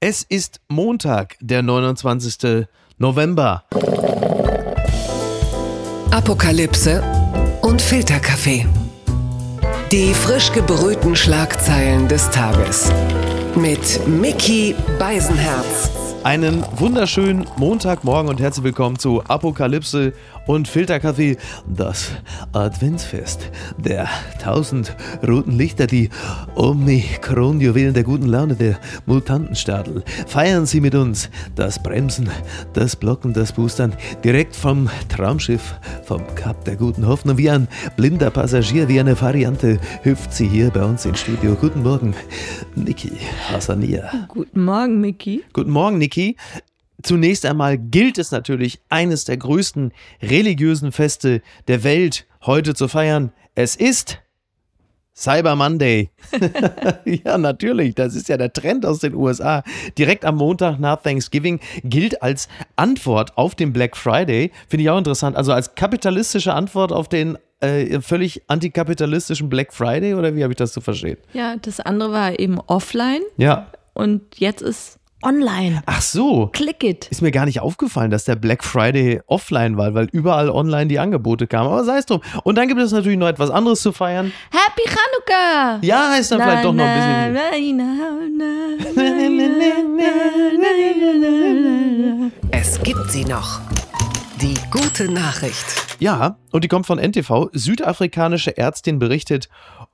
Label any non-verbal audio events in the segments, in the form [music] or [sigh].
Es ist Montag, der 29. November. Apokalypse und Filterkaffee. Die frisch gebrühten Schlagzeilen des Tages. Mit Mickey Beisenherz. Einen wunderschönen Montagmorgen und herzlich willkommen zu Apokalypse und Filterkaffee, das Adventsfest der tausend roten Lichter, die Omikron-Juwelen der guten Laune der Mutantenstadel. Feiern Sie mit uns das Bremsen, das Blocken, das Boostern direkt vom Traumschiff, vom Kap der guten Hoffnung. Wie ein blinder Passagier, wie eine Variante hüpft sie hier bei uns ins Studio. Guten Morgen, Niki Hassania. Guten Morgen, Mickey. Guten Morgen, Niki. Zunächst einmal gilt es natürlich, eines der größten religiösen Feste der Welt heute zu feiern. Es ist Cyber Monday. [laughs] ja, natürlich, das ist ja der Trend aus den USA. Direkt am Montag nach Thanksgiving gilt als Antwort auf den Black Friday. Finde ich auch interessant. Also als kapitalistische Antwort auf den äh, völlig antikapitalistischen Black Friday oder wie habe ich das zu verstehen? Ja, das andere war eben offline. Ja. Und jetzt ist online. Ach so. Click it. Ist mir gar nicht aufgefallen, dass der Black Friday offline war, weil überall online die Angebote kamen. Aber sei es drum. Und dann gibt es natürlich noch etwas anderes zu feiern. Happy Chanukka! Ja, ist dann vielleicht doch noch ein bisschen. Es gibt sie noch. Die gute Nachricht. Ja, und die kommt von NTV. Südafrikanische Ärztin berichtet,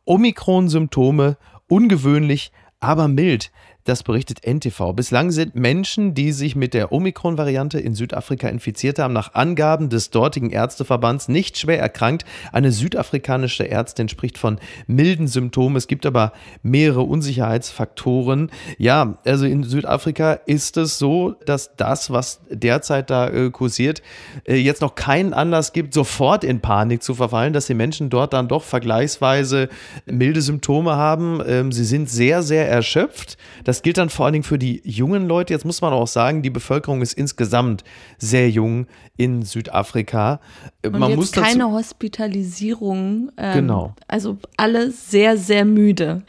Omikron-Symptome ungewöhnlich, aber mild. Das berichtet NTV. Bislang sind Menschen, die sich mit der Omikron-Variante in Südafrika infiziert haben, nach Angaben des dortigen Ärzteverbands nicht schwer erkrankt. Eine südafrikanische Ärztin spricht von milden Symptomen. Es gibt aber mehrere Unsicherheitsfaktoren. Ja, also in Südafrika ist es so, dass das, was derzeit da äh, kursiert, äh, jetzt noch keinen Anlass gibt, sofort in Panik zu verfallen, dass die Menschen dort dann doch vergleichsweise milde Symptome haben. Ähm, sie sind sehr, sehr erschöpft. Das das gilt dann vor allen Dingen für die jungen Leute. Jetzt muss man auch sagen, die Bevölkerung ist insgesamt sehr jung in Südafrika. Und man jetzt muss keine Hospitalisierung. Ähm, genau. Also alle sehr, sehr müde.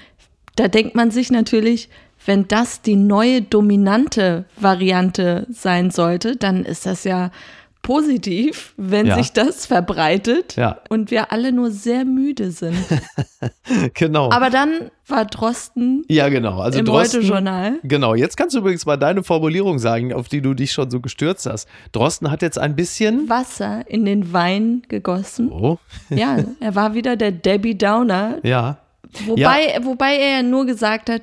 Da denkt man sich natürlich, wenn das die neue dominante Variante sein sollte, dann ist das ja positiv, wenn Ja. sich das verbreitet Ja. und wir alle nur sehr müde sind. [laughs] genau. Aber dann war Drosten ja, genau. Also im Heute-Journal. Genau, jetzt kannst du übrigens mal deine Formulierung sagen, auf die du dich schon so gestürzt hast. Drosten hat jetzt ein bisschen. Wasser in den Wein gegossen. Oh, Ja, er war wieder der Debbie Downer, ja. wobei, wobei er ja nur gesagt hat,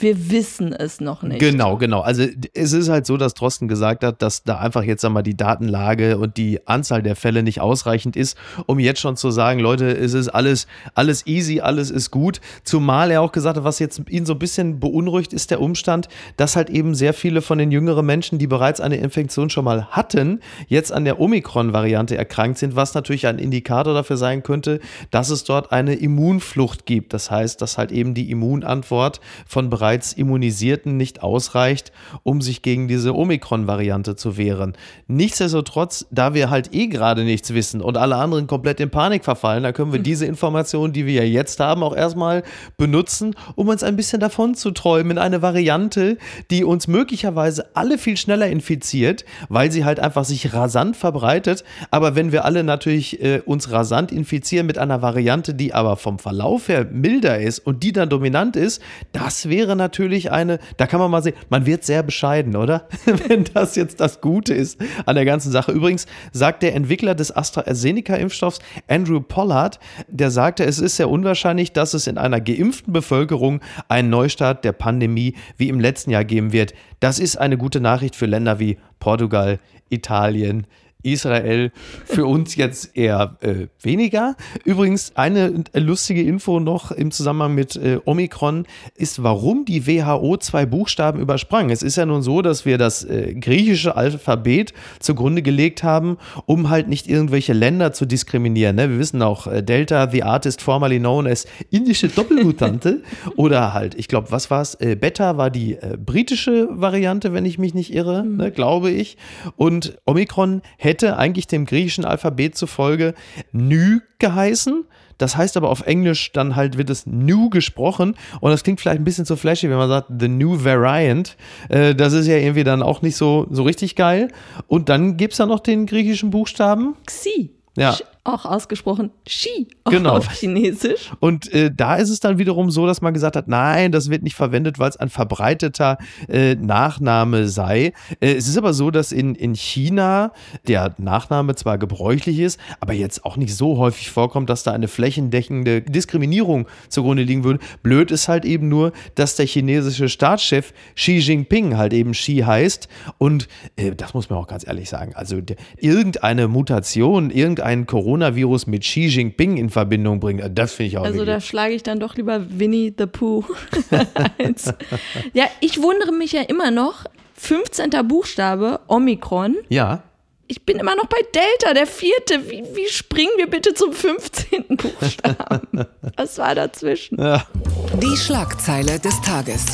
wir wissen es noch nicht. Genau, genau. Also es ist halt so, dass Drosten gesagt hat, dass da einfach jetzt einmal die Datenlage und die Anzahl der Fälle nicht ausreichend ist, um jetzt schon zu sagen, Leute, es ist alles, alles easy, alles ist gut. Zumal er auch gesagt hat, was jetzt ihn so ein bisschen beunruhigt, ist der Umstand, dass halt eben sehr viele von den jüngeren Menschen, die bereits eine Infektion schon mal hatten, jetzt an der Omikron-Variante erkrankt sind, was natürlich ein Indikator dafür sein könnte, dass es dort eine Immunflucht gibt. Das heißt, dass halt eben die Immunantwort von bereits Immunisierten nicht ausreicht, um sich gegen diese Omikron-Variante zu wehren. Nichtsdestotrotz, da wir halt eh gerade nichts wissen und alle anderen komplett in Panik verfallen, da können wir [laughs] diese Informationen, die wir ja jetzt haben, auch erstmal benutzen, um uns ein bisschen davon zu träumen in eine Variante, die uns möglicherweise alle viel schneller infiziert, weil sie halt einfach sich rasant verbreitet. Aber wenn wir alle natürlich äh, uns rasant infizieren mit einer Variante, die aber vom Verlauf her milder ist und die dann dominant ist, das wäre natürlich eine, da kann man mal sehen, man wird sehr bescheiden, oder? [laughs] wenn das jetzt das Gute ist an der ganzen Sache. Übrigens sagt der Entwickler des AstraZeneca-Impfstoffs, Andrew Pollard, der sagte, es ist sehr unwahrscheinlich, dass es in einer geimpften Bevölkerung einen Neustart der Pandemie wie im letzten Jahr geben wird. Das ist eine gute Nachricht für Länder wie Portugal, Italien, Israel für uns jetzt eher äh, weniger. Übrigens, eine lustige Info noch im Zusammenhang mit äh, Omikron ist, warum die WHO zwei Buchstaben übersprang. Es ist ja nun so, dass wir das äh, griechische Alphabet zugrunde gelegt haben, um halt nicht irgendwelche Länder zu diskriminieren. Ne? Wir wissen auch, äh, Delta, the artist formerly known as indische Doppelmutante [laughs] oder halt, ich glaube, was war es? Äh, Beta war die äh, britische Variante, wenn ich mich nicht irre, ne, glaube ich. Und Omikron hält hätte eigentlich dem griechischen Alphabet zufolge Nü geheißen. Das heißt aber auf Englisch dann halt wird es New gesprochen und das klingt vielleicht ein bisschen zu flashy, wenn man sagt The New Variant. Äh, das ist ja irgendwie dann auch nicht so, so richtig geil. Und dann gibt es da noch den griechischen Buchstaben. Xi. Ja. Auch ausgesprochen Xi Genau. auf Chinesisch. Und äh, da ist es dann wiederum so, dass man gesagt hat, nein, das wird nicht verwendet, weil es ein verbreiteter äh, Nachname sei. Äh, es ist aber so, dass in, in China der Nachname zwar gebräuchlich ist, aber jetzt auch nicht so häufig vorkommt, dass da eine flächendeckende Diskriminierung zugrunde liegen würde. Blöd ist halt eben nur, dass der chinesische Staatschef Xi Jinping halt eben Xi heißt. Und äh, das muss man auch ganz ehrlich sagen. Also der, irgendeine Mutation, irgendein Coronavirus mit Xi Jinping in Verbindung bringen, äh, das finde ich auch Also da wirklich- schlage ich dann doch lieber Winnie the Pooh. [laughs] als- ja, ich wundere mich ja immer noch. 15. Buchstabe, Omikron. Ja. Ich bin immer noch bei Delta, der vierte. Wie, wie springen wir bitte zum 15. Buchstaben? [laughs] Was war dazwischen? ja. Die Schlagzeile des Tages.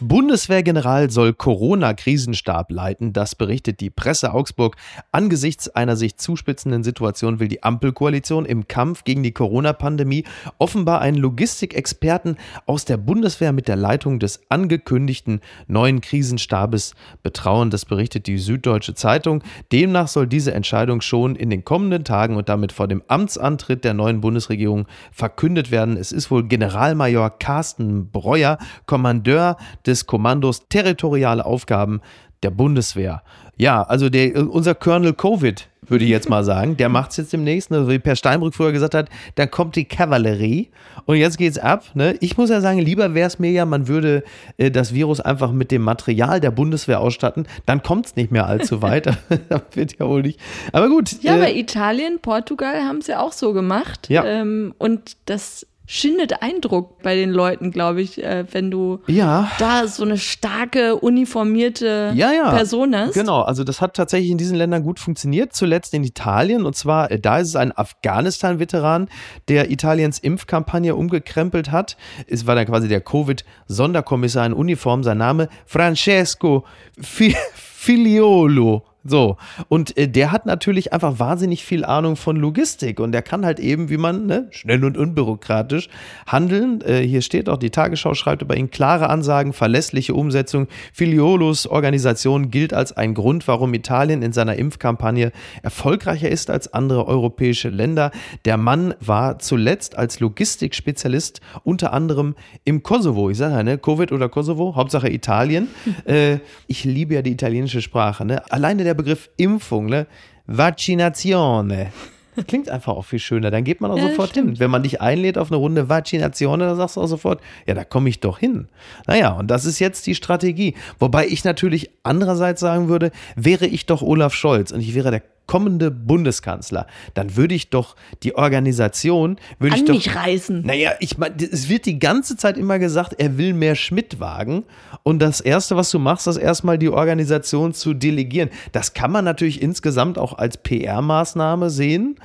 Bundeswehrgeneral soll Corona-Krisenstab leiten, das berichtet die Presse Augsburg. Angesichts einer sich zuspitzenden Situation will die Ampelkoalition im Kampf gegen die Corona-Pandemie offenbar einen Logistikexperten aus der Bundeswehr mit der Leitung des angekündigten neuen Krisenstabes betrauen. Das berichtet die Süddeutsche Zeitung. Demnach soll diese Entscheidung schon in den kommenden Tagen und damit vor dem Amtsantritt der neuen Bundesregierung verkündet werden. Es ist wohl Generalmajor Carsten Breuer, Kommandeur des Kommandos Territoriale Aufgaben der Bundeswehr. Ja, also der, unser Colonel Covid, würde ich jetzt mal sagen, der macht es jetzt demnächst, ne? wie Per Steinbrück früher gesagt hat, dann kommt die Kavallerie und jetzt geht's ab. Ne? Ich muss ja sagen, lieber wäre es mir ja, man würde äh, das Virus einfach mit dem Material der Bundeswehr ausstatten, dann kommt es nicht mehr allzu [laughs] weit. [laughs] das wird ja wohl nicht. Aber gut. Ja, äh, aber Italien, Portugal haben es ja auch so gemacht. Ja. Ähm, und das schindet Eindruck bei den Leuten, glaube ich, äh, wenn du ja. da so eine starke, uniformierte ja, ja. Person hast. Genau, also das hat tatsächlich in diesen Ländern gut funktioniert. Zuletzt in Italien. Und zwar, äh, da ist es ein Afghanistan-Veteran, der Italiens Impfkampagne umgekrempelt hat. Es war dann quasi der Covid-Sonderkommissar in Uniform. Sein Name Francesco Fi Filiolo. So, und äh, der hat natürlich einfach wahnsinnig viel Ahnung von Logistik und der kann halt eben, wie man ne, schnell und unbürokratisch handeln. Äh, hier steht auch, die Tagesschau schreibt über ihn klare Ansagen, verlässliche Umsetzung. Filiolos Organisation gilt als ein Grund, warum Italien in seiner Impfkampagne erfolgreicher ist als andere europäische Länder. Der Mann war zuletzt als Logistikspezialist unter anderem im Kosovo. Ich sage ja, ne, Covid oder Kosovo, Hauptsache Italien. [laughs] äh, ich liebe ja die italienische Sprache. Ne? Alleine der Begriff Impfung, ne? Vaccinazione. Klingt einfach auch viel schöner. Dann geht man auch Ja, sofort stimmt. hin. Wenn man dich einlädt auf eine Runde Vaccinazione, dann sagst du auch sofort, ja, da komme ich doch hin. Naja, und das ist jetzt die Strategie. Wobei ich natürlich andererseits sagen würde, wäre ich doch Olaf Scholz und ich wäre der kommende Bundeskanzler, dann würde ich doch die Organisation, würde ich doch mich reißen. naja, ich meine, es wird die ganze Zeit immer gesagt, er will mehr Schmidt-Wagen. Und das Erste, was du machst, ist erstmal die Organisation zu delegieren. Das kann man natürlich insgesamt auch als PR-Maßnahme sehen.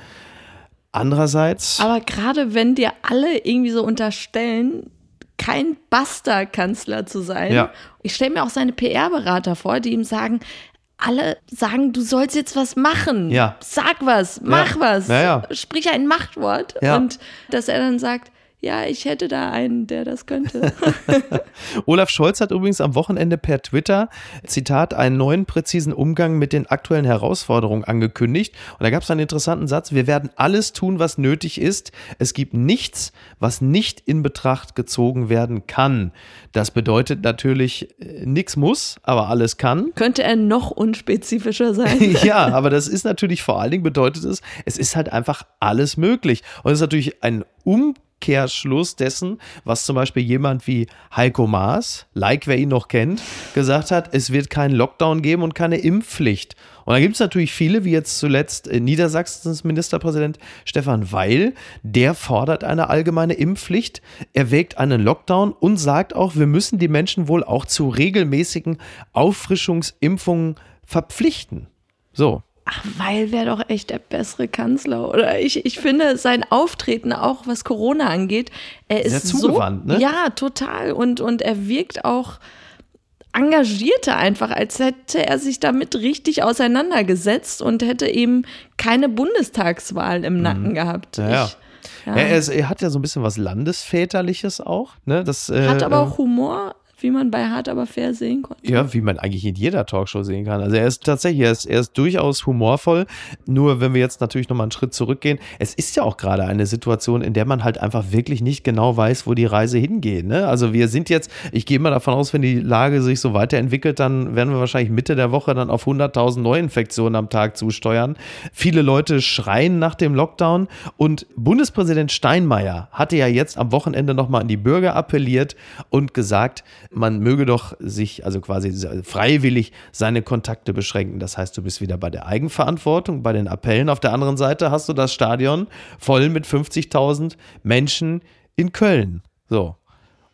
Andererseits. Aber gerade wenn dir alle irgendwie so unterstellen, kein Basta-Kanzler zu sein. Ja. Ich stelle mir auch seine PR-Berater vor, die ihm sagen, alle sagen, du sollst jetzt was machen. Ja. Sag was, mach was. Ja, ja. Sprich ein Machtwort. Ja. Und dass er dann sagt, ja, ich hätte da einen, der das könnte. [laughs] Olaf Scholz hat übrigens am Wochenende per Twitter, Zitat, einen neuen präzisen Umgang mit den aktuellen Herausforderungen angekündigt. Und da gab es einen interessanten Satz, wir werden alles tun, was nötig ist. Es gibt nichts, was nicht in Betracht gezogen werden kann. Das bedeutet natürlich, äh, nichts muss, aber alles kann. könnte er noch unspezifischer sein? [laughs] ja, aber das ist natürlich vor allen Dingen bedeutet es, es ist halt einfach alles möglich. Und es ist natürlich ein Umkehrschluss dessen, was zum Beispiel jemand wie Heiko Maas, like wer ihn noch kennt, gesagt hat, es wird keinen Lockdown geben und keine Impfpflicht. Und da gibt es natürlich viele, wie jetzt zuletzt äh, Niedersachsens Ministerpräsident Stefan Weil, der fordert eine allgemeine Impfpflicht, erwägt einen Lockdown und sagt auch, wir müssen die Menschen wohl auch zu regelmäßigen Auffrischungsimpfungen verpflichten. So. Ach, weil wäre doch echt der bessere Kanzler. Oder ich, ich finde sein Auftreten auch, was Corona angeht, er ist Sehr zugewandt, so, ne? Ja, total. Und, und er wirkt auch engagierte einfach, als hätte er sich damit richtig auseinandergesetzt und hätte eben keine Bundestagswahl im Nacken mhm. gehabt. Ja, ja. ja. Er, ist, er, hat ja so ein bisschen was Landesväterliches auch. Ne? Das, äh, hat aber auch Humor wie man bei Hart aber fair sehen konnte. Ja, wie man eigentlich in jeder Talkshow sehen kann. Also er ist tatsächlich, er ist, er ist durchaus humorvoll. Nur wenn wir jetzt natürlich nochmal einen Schritt zurückgehen, es ist ja auch gerade eine Situation, in der man halt einfach wirklich nicht genau weiß, wo die Reise hingeht. Ne? Also wir sind jetzt, ich gehe mal davon aus, wenn die Lage sich so weiterentwickelt, dann werden wir wahrscheinlich Mitte der Woche dann auf 100.000 Neuinfektionen am Tag zusteuern. Viele Leute schreien nach dem Lockdown und Bundespräsident Steinmeier hatte ja jetzt am Wochenende nochmal an die Bürger appelliert und gesagt, man möge doch sich also quasi freiwillig seine Kontakte beschränken. Das heißt, du bist wieder bei der Eigenverantwortung, bei den Appellen. Auf der anderen Seite hast du das Stadion voll mit 50.000 Menschen in Köln. So.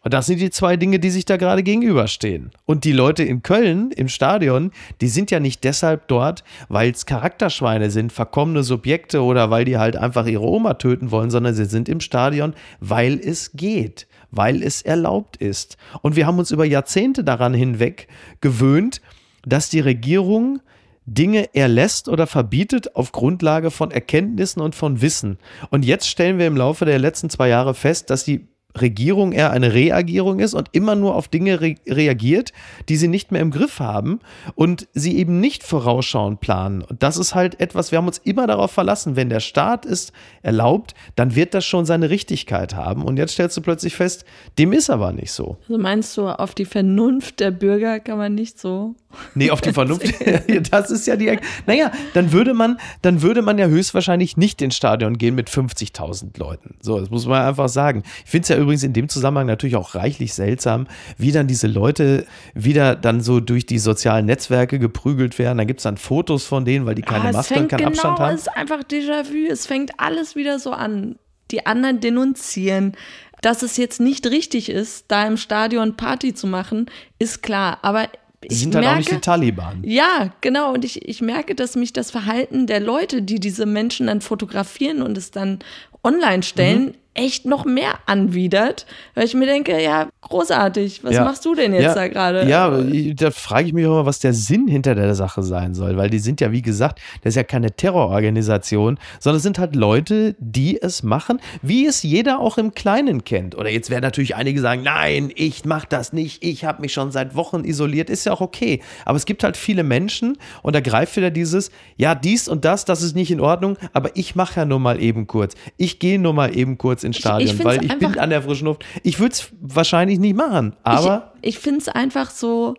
Und das sind die zwei Dinge, die sich da gerade gegenüberstehen. Und die Leute in Köln im Stadion, die sind ja nicht deshalb dort, weil es Charakterschweine sind, verkommene Subjekte oder weil die halt einfach ihre Oma töten wollen, sondern sie sind im Stadion, weil es geht weil es erlaubt ist. Und wir haben uns über Jahrzehnte daran hinweg gewöhnt, dass die Regierung Dinge erlässt oder verbietet auf Grundlage von Erkenntnissen und von Wissen. Und jetzt stellen wir im Laufe der letzten zwei Jahre fest, dass die Regierung eher eine Reagierung ist und immer nur auf Dinge re reagiert, die sie nicht mehr im Griff haben und sie eben nicht vorausschauend planen. Und das ist halt etwas, wir haben uns immer darauf verlassen, wenn der Staat es erlaubt, dann wird das schon seine Richtigkeit haben. Und jetzt stellst du plötzlich fest, dem ist aber nicht so. Also meinst du, auf die Vernunft der Bürger kann man nicht so Nee, auf die Vernunft. [laughs] [laughs] das ist ja die. Naja, dann würde man, dann würde man ja höchstwahrscheinlich nicht ins Stadion gehen mit 50.000 Leuten. So, das muss man einfach sagen. Ich finde es ja übrigens in dem Zusammenhang natürlich auch reichlich seltsam, wie dann diese Leute wieder dann so durch die sozialen Netzwerke geprügelt werden. Da gibt es dann Fotos von denen, weil die keine ah, Maske und keinen genau, Abstand haben. Es ist einfach Déjà-vu. Es fängt alles wieder so an. Die anderen denunzieren. Dass es jetzt nicht richtig ist, da im Stadion Party zu machen, ist klar. Aber Sie sind halt merke, auch nicht die Taliban. Ja, genau. Und ich, ich merke, dass mich das Verhalten der Leute, die diese Menschen dann fotografieren und es dann online stellen, mhm echt noch mehr anwidert, weil ich mir denke, ja, großartig, was ja. machst du denn jetzt ja. da gerade? Ja, da frage ich mich auch mal, was der Sinn hinter der Sache sein soll, weil die sind ja, wie gesagt, das ist ja keine Terrororganisation, sondern es sind halt Leute, die es machen, wie es jeder auch im Kleinen kennt. Oder jetzt werden natürlich einige sagen, nein, ich mache das nicht, ich habe mich schon seit Wochen isoliert, ist ja auch okay. Aber es gibt halt viele Menschen und da greift wieder dieses, ja, dies und das, das ist nicht in Ordnung, aber ich mache ja nur mal eben kurz. Ich gehe nur mal eben kurz ins Stadion, ich, ich weil ich bin an der frischen Luft. Ich würde es wahrscheinlich nicht machen, aber. Ich, ich finde es einfach so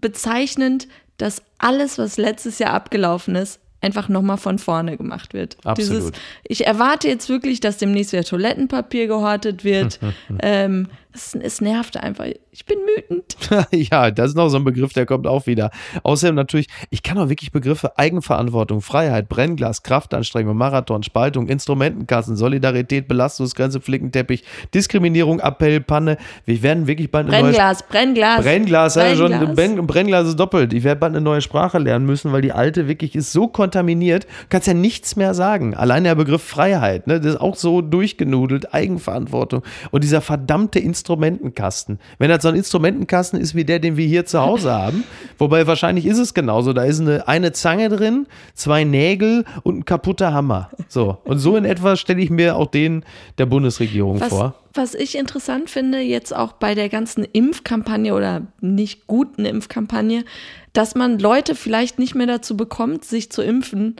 bezeichnend, dass alles, was letztes Jahr abgelaufen ist, einfach nochmal von vorne gemacht wird. Absolut. Dieses, ich erwarte jetzt wirklich, dass demnächst wieder Toilettenpapier gehortet wird. [laughs] ähm, es, es, nervt einfach. Ich bin wütend. [laughs] ja, das ist noch so ein Begriff, der kommt auch wieder. Außerdem natürlich, ich kann auch wirklich Begriffe Eigenverantwortung, Freiheit, Brennglas, Kraftanstrengung, Marathon, Spaltung, Instrumentenkassen, Solidarität, Belastungsgrenze, Flickenteppich, Diskriminierung, Appell, Panne. Wir werden wirklich bald eine Brennglas, neue Brennglas. Brennglas, Brennglas. Ja, schon, Brennglas ist doppelt. Ich werde bald eine neue Sprache lernen müssen, weil die alte wirklich ist so kontaminiert. Du kannst ja nichts mehr sagen. Allein der Begriff Freiheit, ne, das ist auch so durchgenudelt, Eigenverantwortung und dieser verdammte Instrument Instrumentenkasten. Wenn das so ein Instrumentenkasten ist wie der, den wir hier zu Hause haben, [laughs] wobei wahrscheinlich ist es genauso. Da ist eine, eine Zange drin, zwei Nägel und ein kaputter Hammer. So. Und so in etwa stelle ich mir auch den der Bundesregierung was, vor. Was ich interessant finde, jetzt auch bei der ganzen Impfkampagne oder nicht guten Impfkampagne, dass man Leute vielleicht nicht mehr dazu bekommt, sich zu impfen.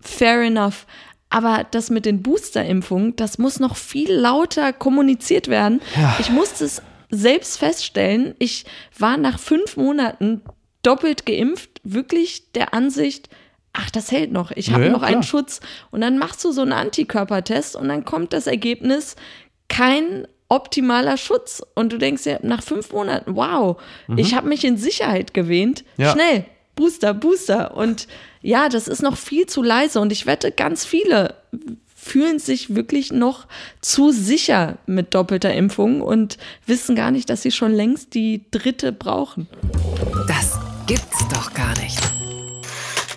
Fair enough. Aber das mit den Boosterimpfungen, das muss noch viel lauter kommuniziert werden. Ja. Ich musste es selbst feststellen. Ich war nach fünf Monaten doppelt geimpft, wirklich der Ansicht, ach, das hält noch. Ich habe ja, noch klar. einen Schutz. Und dann machst du so einen Antikörpertest und dann kommt das Ergebnis, kein optimaler Schutz. Und du denkst ja, nach fünf Monaten, wow, mhm. ich habe mich in Sicherheit gewähnt. Ja. Schnell, Booster, Booster. Und ja, das ist noch viel zu leise und ich wette, ganz viele fühlen sich wirklich noch zu sicher mit doppelter Impfung und wissen gar nicht, dass sie schon längst die dritte brauchen. Das gibt's doch gar nicht.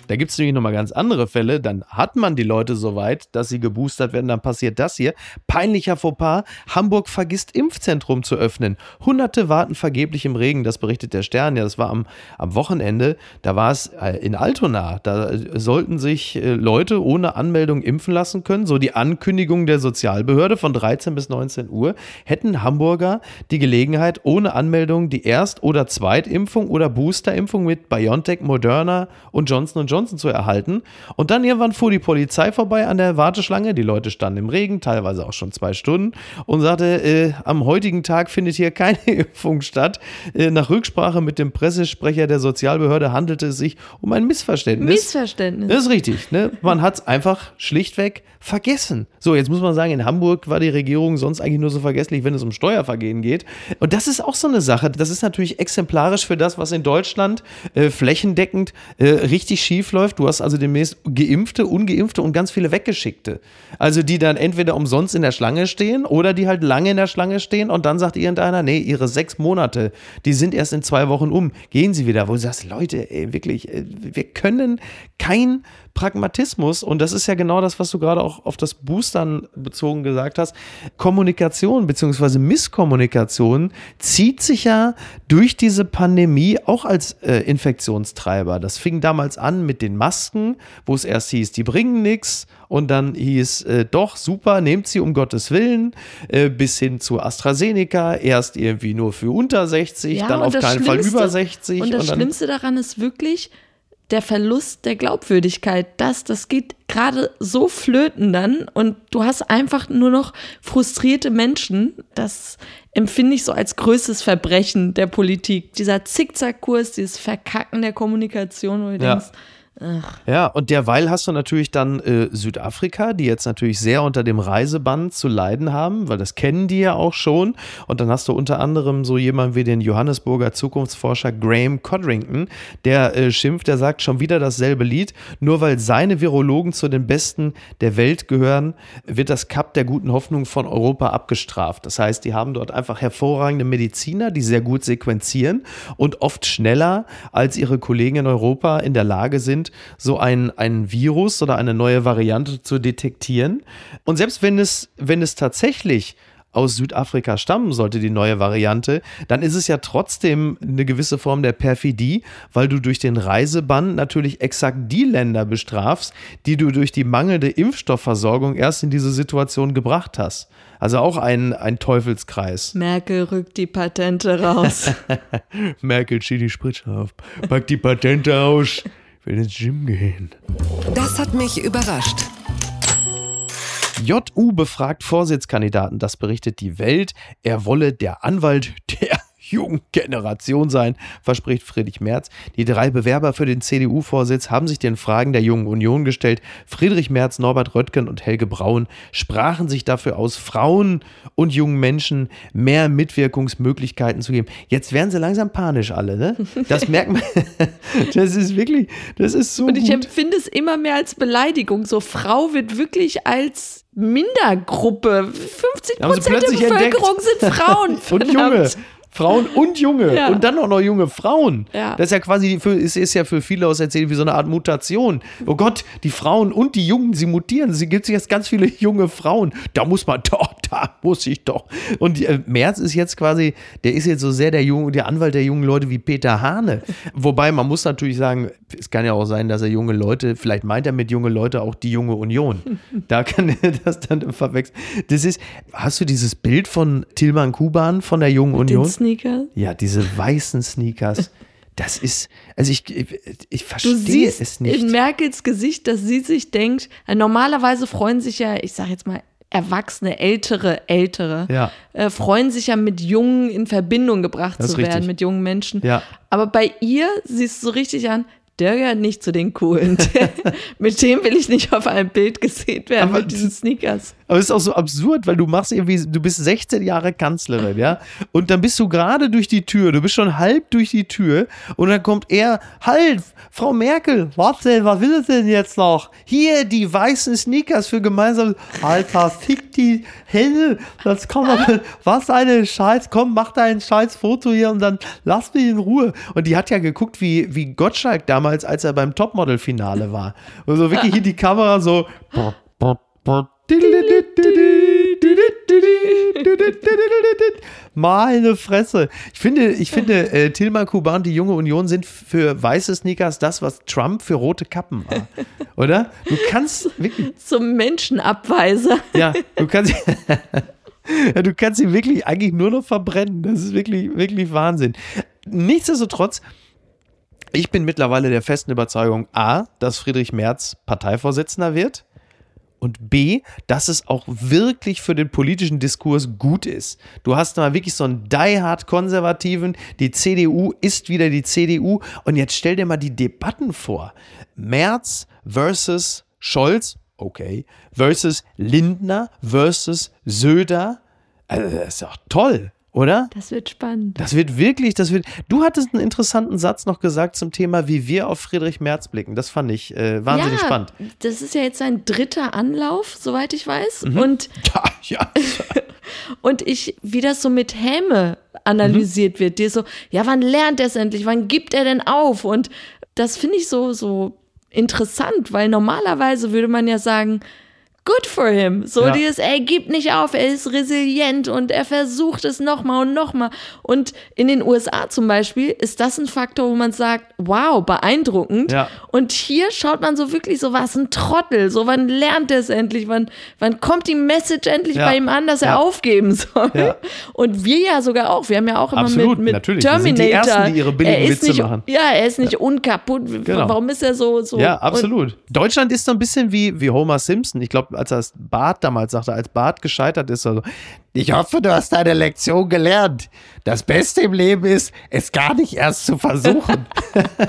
Da gibt es nämlich nochmal ganz andere Fälle. Dann hat man die Leute so weit, dass sie geboostert werden. Dann passiert das hier. Peinlicher Fauxpas. Hamburg vergisst Impfzentrum zu öffnen. Hunderte warten vergeblich im Regen. Das berichtet der Stern. Ja, das war am, am Wochenende. Da war es äh, in Altona. Da äh, sollten sich äh, Leute ohne Anmeldung impfen lassen können. So die Ankündigung der Sozialbehörde von 13 bis 19 Uhr. Hätten Hamburger die Gelegenheit, ohne Anmeldung die Erst- oder Zweitimpfung oder Boosterimpfung mit BioNTech, Moderna und Johnson Johnson zu erhalten. Und dann irgendwann fuhr die Polizei vorbei an der Warteschlange. Die Leute standen im Regen, teilweise auch schon zwei Stunden, und sagte, äh, am heutigen Tag findet hier keine [laughs] Impfung statt. Äh, nach Rücksprache mit dem Pressesprecher der Sozialbehörde handelte es sich um ein Missverständnis. Missverständnis. Das ist richtig. Ne? Man hat es einfach schlichtweg vergessen. So, jetzt muss man sagen, in Hamburg war die Regierung sonst eigentlich nur so vergesslich, wenn es um Steuervergehen geht. Und das ist auch so eine Sache. Das ist natürlich exemplarisch für das, was in Deutschland äh, flächendeckend äh, richtig schief läuft. Du hast also demnächst Geimpfte, Ungeimpfte und ganz viele Weggeschickte. Also die dann entweder umsonst in der Schlange stehen oder die halt lange in der Schlange stehen und dann sagt irgendeiner, nee, ihre sechs Monate, die sind erst in zwei Wochen um. Gehen sie wieder. Wo du sagst, Leute, ey, wirklich, äh, wir können kein Pragmatismus, und das ist ja genau das, was du gerade auch auf das Boostern bezogen gesagt hast, Kommunikation bzw. Misskommunikation zieht sich ja durch diese Pandemie auch als äh, Infektionstreiber. Das fing damals an mit den Masken, wo es erst hieß, die bringen nichts und dann hieß, äh, doch, super, nehmt sie um Gottes Willen, äh, bis hin zu AstraZeneca, erst irgendwie nur für unter 60, Ja, dann und auf das keinen Fall über 60. Und das dann, Schlimmste daran ist wirklich der Verlust der Glaubwürdigkeit. Das, das geht gerade so flöten dann und du hast einfach nur noch frustrierte Menschen. Das empfinde ich so als größtes Verbrechen der Politik. Dieser Zickzackkurs, dieses Verkacken der Kommunikation, wo du Ja. denkst, Ja, und derweil hast du natürlich dann äh, Südafrika, die jetzt natürlich sehr unter dem Reisebann zu leiden haben, weil das kennen die ja auch schon. Und dann hast du unter anderem so jemanden wie den Johannesburger Zukunftsforscher Graham Codrington, der äh, schimpft, der sagt schon wieder dasselbe Lied. Nur weil seine Virologen zu den Besten der Welt gehören, wird das Cup der guten Hoffnung von Europa abgestraft. Das heißt, die haben dort einfach hervorragende Mediziner, die sehr gut sequenzieren und oft schneller als ihre Kollegen in Europa in der Lage sind, so ein, ein Virus oder eine neue Variante zu detektieren. Und selbst wenn es, wenn es tatsächlich aus Südafrika stammen sollte, die neue Variante, dann ist es ja trotzdem eine gewisse Form der Perfidie, weil du durch den Reisebann natürlich exakt die Länder bestrafst, die du durch die mangelnde Impfstoffversorgung erst in diese Situation gebracht hast. Also auch ein, ein Teufelskreis. Merkel rückt die Patente raus. [laughs] Merkel, zieh die Spritze auf. Pack die Patente aus. Ich will ins Gym gehen. Das hat mich überrascht. JU befragt Vorsitzkandidaten, das berichtet die Welt. Er wolle der Anwalt der jungen Generation sein, verspricht Friedrich Merz. Die drei Bewerber für den CDU-Vorsitz haben sich den Fragen der Jungen Union gestellt. Friedrich Merz, Norbert Röttgen und Helge Braun sprachen sich dafür aus, Frauen und jungen Menschen mehr Mitwirkungsmöglichkeiten zu geben. Jetzt werden sie langsam panisch alle, ne? Das [laughs] merkt man. [laughs] Das ist wirklich, das ist so Und ich gut. empfinde es immer mehr als Beleidigung. So Frau wird wirklich als Mindergruppe. 50 Haben sie Prozent der plötzlich entdeckt. Bevölkerung sind Frauen. [laughs] Und. Junge. Frauen und Junge. Ja. Und dann auch noch junge Frauen. Ja. Das ist ja quasi, für, ist, ist ja für viele aus erzählt wie so eine Art Mutation. Oh Gott, die Frauen und die Jungen, sie mutieren. Sie gibt jetzt ganz viele junge Frauen. Da muss man doch, [laughs] da muss ich doch. Und äh, Merz ist jetzt quasi, der ist jetzt so sehr der, junge, der Anwalt der jungen Leute wie Peter Hane. [laughs] Wobei man muss natürlich sagen, es kann ja auch sein, dass er junge Leute, vielleicht meint er mit junge Leute auch die junge Union. [laughs] Da kann er das dann verwechseln. Das ist, hast du dieses Bild von Tilman Kuban von der jungen Union? Sneaker. Ja, diese weißen Sneakers. [laughs] Das ist, also ich, ich, ich Du verstehe siehst es nicht. in Merkels Gesicht, dass sie sich denkt, äh, normalerweise freuen sich ja, ich sag jetzt mal, Erwachsene, ältere, ältere, Ja. äh, freuen sich ja mit Jungen in Verbindung gebracht zu werden, richtig. mit jungen Menschen. Ja. Aber bei ihr siehst du so richtig an, der gehört nicht zu den Coolen. [laughs] Mit dem will ich nicht auf einem Bild gesehen werden, Aber mit diesen Sneakers. Aber es ist auch so absurd, weil du machst irgendwie, du bist 16 Jahre Kanzlerin, ja? Und dann bist du gerade durch die Tür, du bist schon halb durch die Tür und dann kommt er, halt, Frau Merkel, was denn, was will es denn jetzt noch? Hier, die weißen Sneakers für gemeinsam, Alter, fick die Hände, das kommt doch, was eine Scheiß, komm, mach dein scheiß Foto hier und dann lass mich in Ruhe. Und die hat ja geguckt, wie, wie Gottschalk damals damals, als er beim Topmodel-Finale war. Und so wirklich in die Kamera so. Meine Fresse. Ich finde, ich finde äh, Tilman Kuban, die junge Union sind für weiße Sneakers das, was Trump für rote Kappen war. Oder? Du kannst wirklich. Zum Menschenabweiser. Ja, du kannst. [laughs] ja, du kannst sie wirklich eigentlich nur noch verbrennen. Das ist wirklich, wirklich Wahnsinn. Nichtsdestotrotz, ich bin mittlerweile der festen Überzeugung, A, dass Friedrich Merz Parteivorsitzender wird und B, dass es auch wirklich für den politischen Diskurs gut ist. Du hast mal wirklich so einen die-hard Konservativen, die CDU ist wieder die CDU und jetzt stell dir mal die Debatten vor. Merz versus Scholz, okay, versus Lindner versus Söder. Also das ist doch toll oder? Das wird spannend. Das wird wirklich, das wird. Du hattest einen interessanten Satz noch gesagt zum Thema, wie wir auf Friedrich Merz blicken. Das fand ich äh, wahnsinnig ja, spannend. Das ist ja jetzt sein dritter Anlauf, soweit ich weiß. Mhm. Und, [laughs] Ja, ja. [laughs] und ich, wie das so mit Häme analysiert wird, dir so, ja, wann lernt er es endlich? Wann gibt er denn auf? Und das finde ich so, so interessant, weil normalerweise würde man ja sagen, good for him. So Ja. dieses, er gibt nicht auf, er ist resilient und er versucht es nochmal und nochmal. Und in den USA zum Beispiel ist das ein Faktor, wo man sagt, wow, beeindruckend. Ja. Und hier schaut man so wirklich so, was ein Trottel. So, wann lernt er es endlich? Wann, wann kommt die Message endlich Ja. bei ihm an, dass er aufgeben soll? Und wir ja sogar auch. Wir haben ja auch immer Absolut, mit, mit natürlich. Terminator. die Ersten, die ihre billigen er Witze nicht, machen. Ja, er ist nicht unkaputt. Genau. Warum ist er so? so Ja, absolut. Deutschland ist so ein bisschen wie, wie Homer Simpson. Ich glaube, als er das Bart damals sagte, als Bart gescheitert ist, also, ich hoffe, du hast deine Lektion gelernt. Das Beste im Leben ist, es gar nicht erst zu versuchen.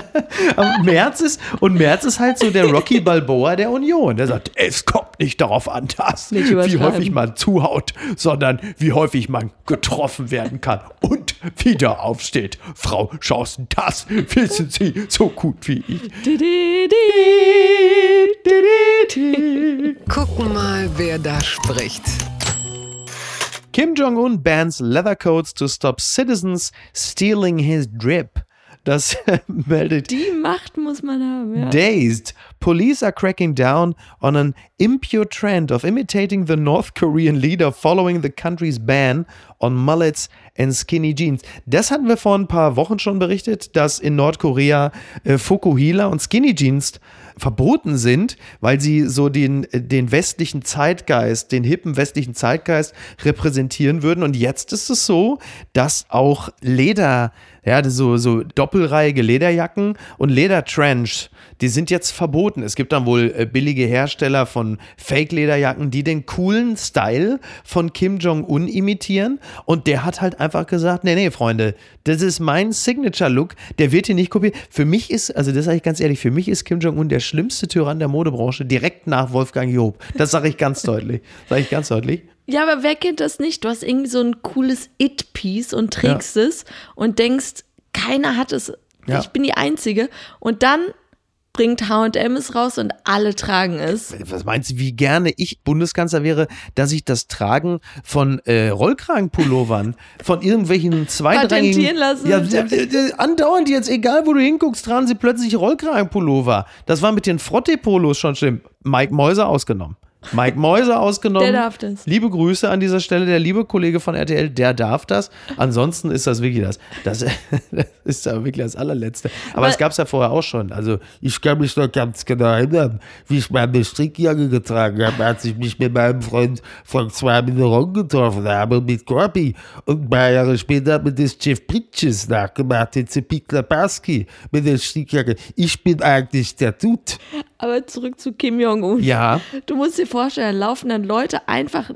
[laughs] Merz ist, und Merz ist halt so der Rocky Balboa der Union. Der sagt, es kommt nicht darauf an, dass, Nicht wie häufig man zuhaut, sondern wie häufig man getroffen werden kann und wieder aufsteht. Frau Schausen, das wissen Sie so gut wie ich. Gucken mal, wer da spricht. Kim Jong-un bans leather coats to stop citizens stealing his drip. Das [laughs] meldet Die Macht muss man haben, ja. Dazed. Police are cracking down on an impure trend of imitating the North Korean leader following the country's ban on mullets and skinny jeans. Das hatten wir vor ein paar Wochen schon berichtet, dass in Nordkorea äh, Fukuhila und Skinny Jeans verboten sind, weil sie so den, den westlichen Zeitgeist, den hippen westlichen Zeitgeist repräsentieren würden. Und jetzt ist es so, dass auch Leder, ja, so, so doppelreihige Lederjacken und Ledertrench, die sind jetzt verboten. Es gibt dann wohl äh, billige Hersteller von Fake-Lederjacken, die den coolen Style von Kim Jong-un imitieren. Und der hat halt einfach gesagt, nee, nee, Freunde, das ist mein Signature-Look, der wird hier nicht kopiert. Für mich ist, also das sage ich ganz ehrlich, für mich ist Kim Jong-un der schlimmste Tyrann der Modebranche, direkt nach Wolfgang Job. Das sage ich ganz deutlich. Sage ich ganz deutlich. Ja, aber wer kennt das nicht? Du hast irgendwie so ein cooles It-Piece und trägst es und denkst, keiner hat es. Ja. Ich bin die Einzige. Und dann bringt H&M es raus und alle tragen es. Was meinst du, wie gerne ich Bundeskanzler wäre, dass ich das Tragen von äh, Rollkragenpullovern, von irgendwelchen zweitrangigen... Lassen. Ja, andauernd jetzt, egal wo du hinguckst, tragen sie plötzlich Rollkragenpullover. Das war mit den Frotte-Polos schon schlimm. Mike Mäuser ausgenommen. Mike Mäuser ausgenommen. Der darf das. Liebe Grüße an dieser Stelle, der liebe Kollege von RTL, der darf das. Ansonsten ist das wirklich das. Das, [laughs] das ist aber wirklich das allerletzte. Aber, Aber- es gab es ja vorher auch schon. Also ich kann mich noch ganz genau erinnern, wie ich meine Strickjacke getragen habe, als ich mich mit meinem Freund Frank Ron getroffen habe, mit Corby. Und ein paar Jahre später hat mir das Jeff Bridges nachgemacht, den Zipi Klaparski mit der Strickjacke. Ich bin eigentlich der Dude. Aber zurück zu Kim Jong-un. Ja. Du musst dir vorstellen, da laufen dann Leute einfach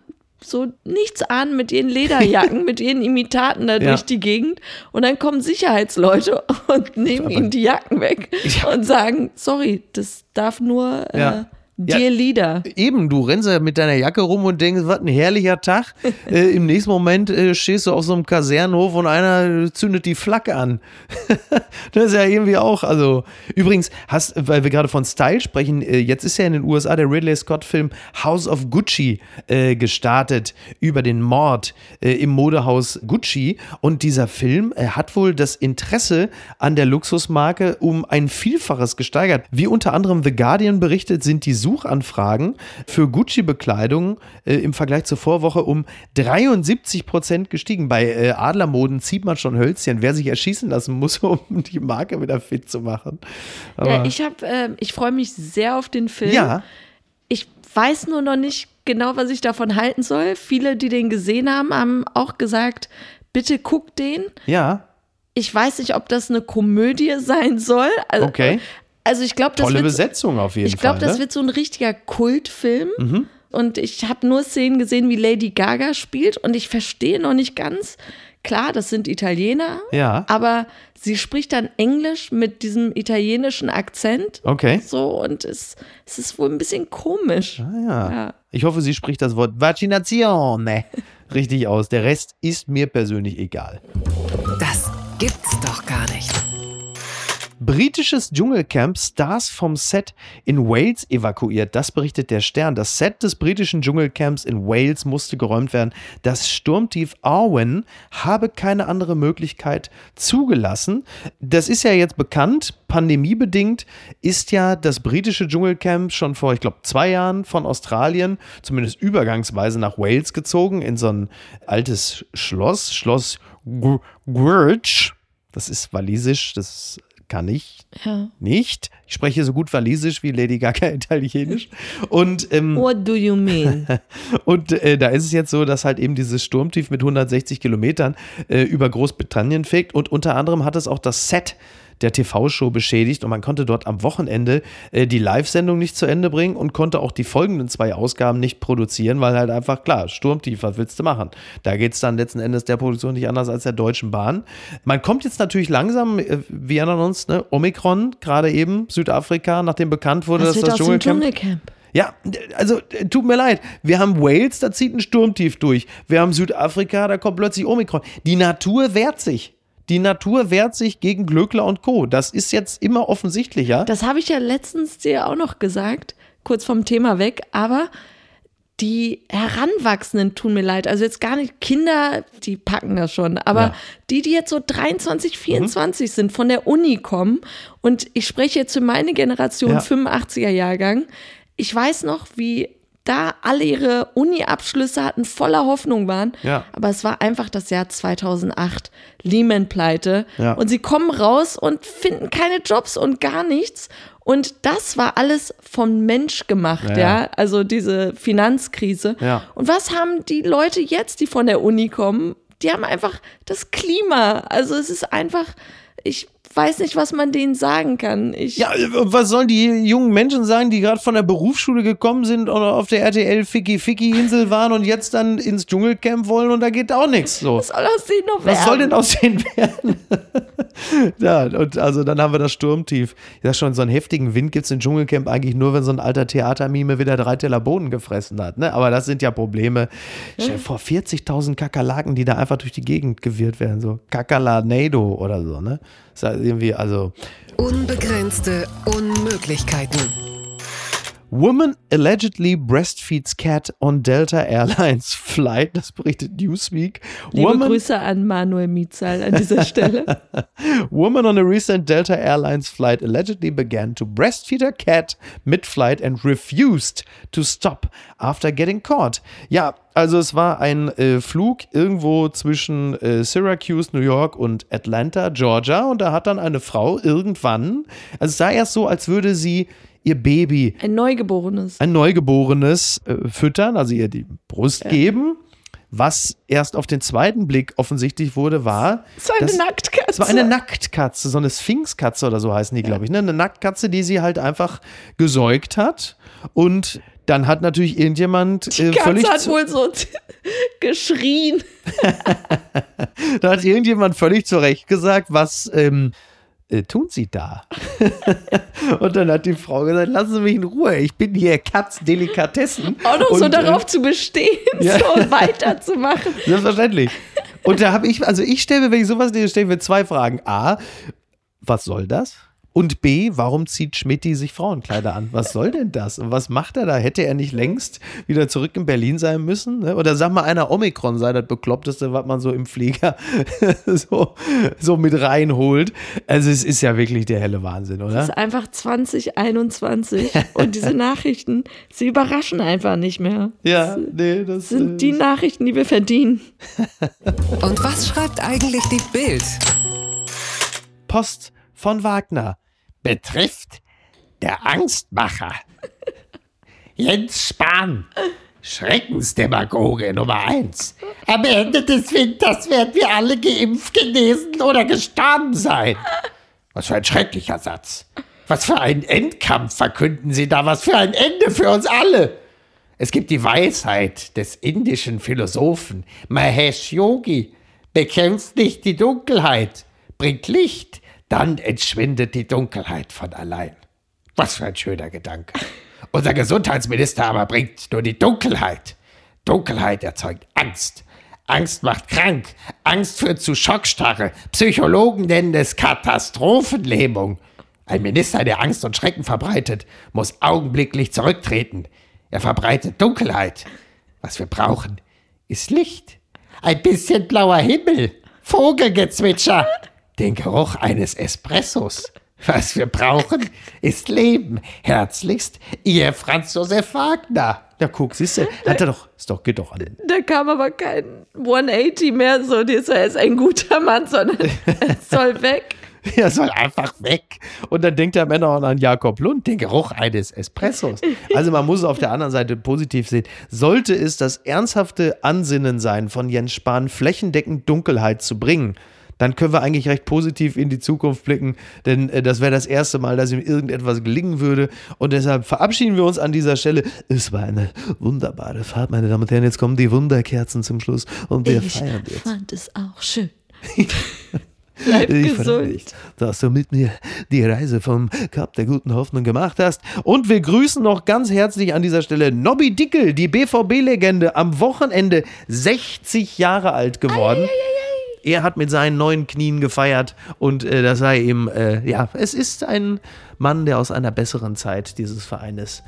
so nichts an mit ihren Lederjacken, [laughs] mit ihren Imitaten da Ja. durch die Gegend und dann kommen Sicherheitsleute und nehmen ihnen die Jacken weg Ja. und sagen, sorry, das darf nur äh, Ja. Ja. Dear Leader. Eben, du rennst ja mit deiner Jacke rum und denkst, was ein herrlicher Tag. [laughs] äh, Im nächsten Moment äh, stehst du auf so einem Kasernenhof und einer zündet die Flagge an. [laughs] das ist ja irgendwie auch, also übrigens, hast, weil wir gerade von Style sprechen, äh, jetzt ist ja in den USA der Ridley Scott-Film House of Gucci äh, gestartet über den Mord äh, im Modehaus Gucci. Und dieser Film äh, hat wohl das Interesse an der Luxusmarke um ein Vielfaches gesteigert. Wie unter anderem The Guardian berichtet, sind die Suchanfragen für Gucci-Bekleidung äh, im Vergleich zur Vorwoche um 73 Prozent gestiegen. Bei äh, Adlermoden zieht man schon Hölzchen, wer sich erschießen lassen muss, [laughs] um die Marke wieder fit zu machen. Aber, Ja, ich habe, äh, ich freue mich sehr auf den Film. ja, Ich weiß nur noch nicht genau, was ich davon halten soll. Viele, die den gesehen haben, haben auch gesagt, bitte guck den. ja, Ich weiß nicht, ob das eine Komödie sein soll. Also, Okay. Also ich glaube, das tolle wird, Besetzung auf jeden ich glaube, Fall. das ne? wird so ein richtiger Kultfilm. Und ich habe nur Szenen gesehen, wie Lady Gaga spielt. Und ich verstehe noch nicht ganz. Klar, das sind Italiener. Ja. Aber sie spricht dann Englisch mit diesem italienischen Akzent. Okay. So, und es, es ist wohl ein bisschen komisch. Ah, ja. Ja. Ich hoffe, sie spricht das Wort Vaccinazione [laughs] richtig aus. Der Rest ist mir persönlich egal. Britisches Dschungelcamp Stars vom Set in Wales evakuiert. Das berichtet der Stern. Das Set des britischen Dschungelcamps in Wales musste geräumt werden. Das Sturmtief Arwen habe keine andere Möglichkeit zugelassen. Das ist ja jetzt bekannt. Pandemiebedingt ist ja das britische Dschungelcamp schon vor, ich glaube, zwei Jahren von Australien, zumindest übergangsweise nach Wales gezogen, in so ein altes Schloss, Schloss Gwrch. Das ist walisisch, das kann ich Ja. nicht. Ich spreche so gut Walisisch wie Lady Gaga [laughs] Italienisch. Und, ähm, What do you mean? [laughs] und äh, da ist es jetzt so, dass halt eben dieses Sturmtief mit 160 Kilometern äh, über Großbritannien fegt. Und unter anderem hat es auch das Set der TV-Show beschädigt und man konnte dort am Wochenende äh, die Live-Sendung nicht zu Ende bringen und konnte auch die folgenden zwei Ausgaben nicht produzieren, weil halt einfach klar, Sturmtief, was willst du machen? Da geht es dann letzten Endes der Produktion nicht anders als der Deutschen Bahn. Man kommt jetzt natürlich langsam, äh, wir erinnern uns, ne, Omikron, gerade eben, Südafrika, nachdem bekannt wurde, Das dass das Dschungelcamp Dschungelcamp. ja, also tut mir leid. Wir haben Wales, da zieht ein Sturmtief durch. Wir haben Südafrika, da kommt plötzlich Omikron. Die Natur wehrt sich. Die Natur wehrt sich gegen Glöckler und Co. Das ist jetzt immer offensichtlicher. Das habe ich ja letztens dir auch noch gesagt, kurz vom Thema weg, aber die Heranwachsenden tun mir leid. Also jetzt gar nicht Kinder, die packen das schon, aber Ja. die, die jetzt so 23, 24 sind, von der Uni kommen und ich spreche jetzt für meine Generation Ja. 85er Jahrgang. Ich weiß noch, wie da alle ihre Uni-Abschlüsse hatten, voller Hoffnung waren. Ja. Aber es war einfach das Jahr 2008, Lehman-Pleite. Ja. Und sie kommen raus und finden keine Jobs und gar nichts. Und das war alles vom Mensch gemacht, Ja, ja. Also diese Finanzkrise. Ja. Und was haben die Leute jetzt, die von der Uni kommen? Die haben einfach das Klima. Also es ist einfach, ich weiß nicht, was man denen sagen kann. Ich, Ja, äh, was sollen die jungen Menschen sagen, die gerade von der Berufsschule gekommen sind oder auf der RTL Ficky Ficky Insel waren und jetzt dann ins Dschungelcamp wollen und da geht auch nichts so. was soll aus denen noch Was werden? soll denn aus denen werden? [laughs] [laughs] ja, und also dann haben wir das Sturmtief. Ich sag schon, so einen heftigen Wind gibt es im Dschungelcamp eigentlich nur, wenn so ein alter Theatermime wieder drei Teller Boden gefressen hat. Ne? Aber das sind ja Probleme. Stell dir vor, 40.000 Kakerlaken, die da einfach durch die Gegend gewirrt werden. So Kakalanado oder so. Ne? Ist halt irgendwie, also. Unbegrenzte Unmöglichkeiten. Woman allegedly breastfeeds cat on Delta Airlines [laughs] flight. Das berichtet Newsweek. Liebe Woman Grüße an Manuel Mietzahl an dieser [laughs] Stelle. Woman on a recent Delta Airlines flight allegedly began to breastfeed her cat mid-flight and refused to stop after getting caught. Ja, also es war ein äh, Flug irgendwo zwischen äh, Syracuse, New York und Atlanta, Georgia und da hat dann eine Frau irgendwann, also es sah erst so, als würde sie ihr Baby Ein Neugeborenes. ein Neugeborenes äh, füttern, also ihr die Brust geben. Was erst auf den zweiten Blick offensichtlich wurde, war. Es war eine dass- Nacktkatze. Es war eine Nacktkatze, so eine Sphinxkatze oder so heißen die, glaube ich. Ne? Eine Nacktkatze, die sie halt einfach gesäugt hat. Und dann hat natürlich irgendjemand äh, Die völlig. Katze hat wohl so [laughs] geschrien. [laughs] Da hat irgendjemand völlig zu Recht gesagt, was ähm, äh, tun sie da? [laughs] und dann hat die Frau gesagt, lassen Sie mich in Ruhe, ich bin hier Katzdelikatessen. Auch noch und, so äh, darauf zu bestehen, ja. so weiterzumachen. [laughs] Selbstverständlich. Und da habe ich, also ich stelle mir, wenn ich sowas lese, stelle mir zwei Fragen. A, was soll das? Und B, warum zieht Schmidti sich Frauenkleider an? Was soll denn das? Und was macht er da? Hätte er nicht längst wieder zurück in Berlin sein müssen? Ne? Oder sag mal einer, Omikron sei das Bekloppteste, was man so im Flieger [laughs] so, so mit reinholt. Also es ist ja wirklich der helle Wahnsinn, Es oder? ist einfach 2021 [laughs] und diese Nachrichten, sie überraschen einfach nicht mehr. Ja, nee, das Das sind äh, die Nachrichten, die wir verdienen. Und was schreibt eigentlich die Bild? Post von Wagner. Betrifft der Angstmacher. Jens Spahn, Schreckensdemagoge Nummer eins. Am Ende des Winters werden wir alle geimpft, genesen oder gestorben sein. Was für ein schrecklicher Satz. Was für einen Endkampf verkünden Sie da? Was für ein Ende für uns alle. Es gibt die Weisheit des indischen Philosophen Mahesh Yogi. Bekämpft nicht die Dunkelheit, bringt Licht, dann entschwindet die Dunkelheit von allein. Was für ein schöner Gedanke. Unser Gesundheitsminister aber bringt nur die Dunkelheit. Dunkelheit erzeugt Angst. Angst macht krank. Angst führt zu Schockstarre. Psychologen nennen es Katastrophenlähmung. Ein Minister, der Angst und Schrecken verbreitet, muss augenblicklich zurücktreten. Er verbreitet Dunkelheit. Was wir brauchen, ist Licht. Ein bisschen blauer Himmel. Vogelgezwitscher. Den Geruch eines Espressos. Was wir brauchen, ist Leben. Herzlichst, Ihr Franz Josef Wagner. Ja, guck, siehst du, hat er doch, ist doch, geht doch an. Da kam aber kein 180 mehr, so dieser ist ein guter Mann, sondern es [laughs] soll weg. Er soll einfach weg. Und dann denkt der Männer auch an Jakob Lund, den Geruch eines Espressos. Also man muss es auf der anderen Seite positiv sehen. Sollte es das ernsthafte Ansinnen sein, von Jens Spahn flächendeckend Dunkelheit zu bringen, dann können wir eigentlich recht positiv in die Zukunft blicken, denn äh, das wäre das erste Mal, dass ihm irgendetwas gelingen würde. Und deshalb verabschieden wir uns an dieser Stelle. Es war eine wunderbare Fahrt, meine Damen und Herren. Jetzt kommen die Wunderkerzen zum Schluss und wir Ich feiern jetzt. fand es auch schön. [laughs] Bleib Ich freue gesund. mich, dass du mit mir die Reise vom Kap der guten Hoffnung gemacht hast. Und wir grüßen noch ganz herzlich an dieser Stelle Nobby Dickel, die BVB-Legende, am Wochenende 60 Jahre alt geworden. Er hat mit seinen neuen Knien gefeiert und äh, das sei ihm, äh, ja, es ist ein Mann, der aus einer besseren Zeit dieses Vereines.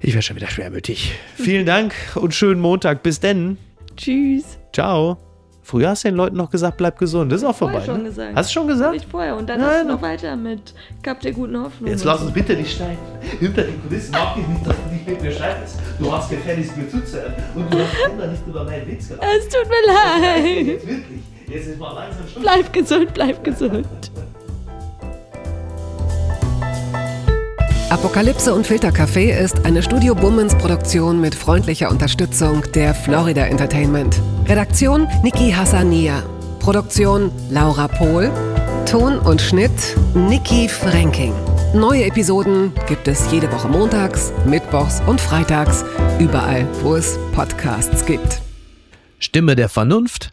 Ich werde schon wieder schwermütig. Vielen Dank und schönen Montag. Bis denn. Tschüss. Ciao. Früher hast du den Leuten noch gesagt, bleib gesund. Das ist auch vorbei. Schon ne? gesagt. Hast du schon Hab gesagt? ich vorher. Und dann Nein, hast du noch- weiter mit Kap der guten Hoffnung. Jetzt lass uns bitte nicht schneiden. Hinter den Kulissen mag ich nicht, dass du nicht mit mir schreibst. Du hast gefährliches Getütze und du hast immer nicht über meinen Witz gelacht. Es tut mir leid. Jetzt wirklich. Jetzt ist mal langsam Schluss. Bleib gesund, bleib gesund. Apokalypse und Filtercafé ist eine Studio Bummens Produktion mit freundlicher Unterstützung der Florida Entertainment. Redaktion Niki Hassania. Produktion Laura Pohl. Ton und Schnitt Niki Franking. Neue Episoden gibt es jede Woche montags, mittwochs und freitags, überall, wo es Podcasts gibt. Stimme der Vernunft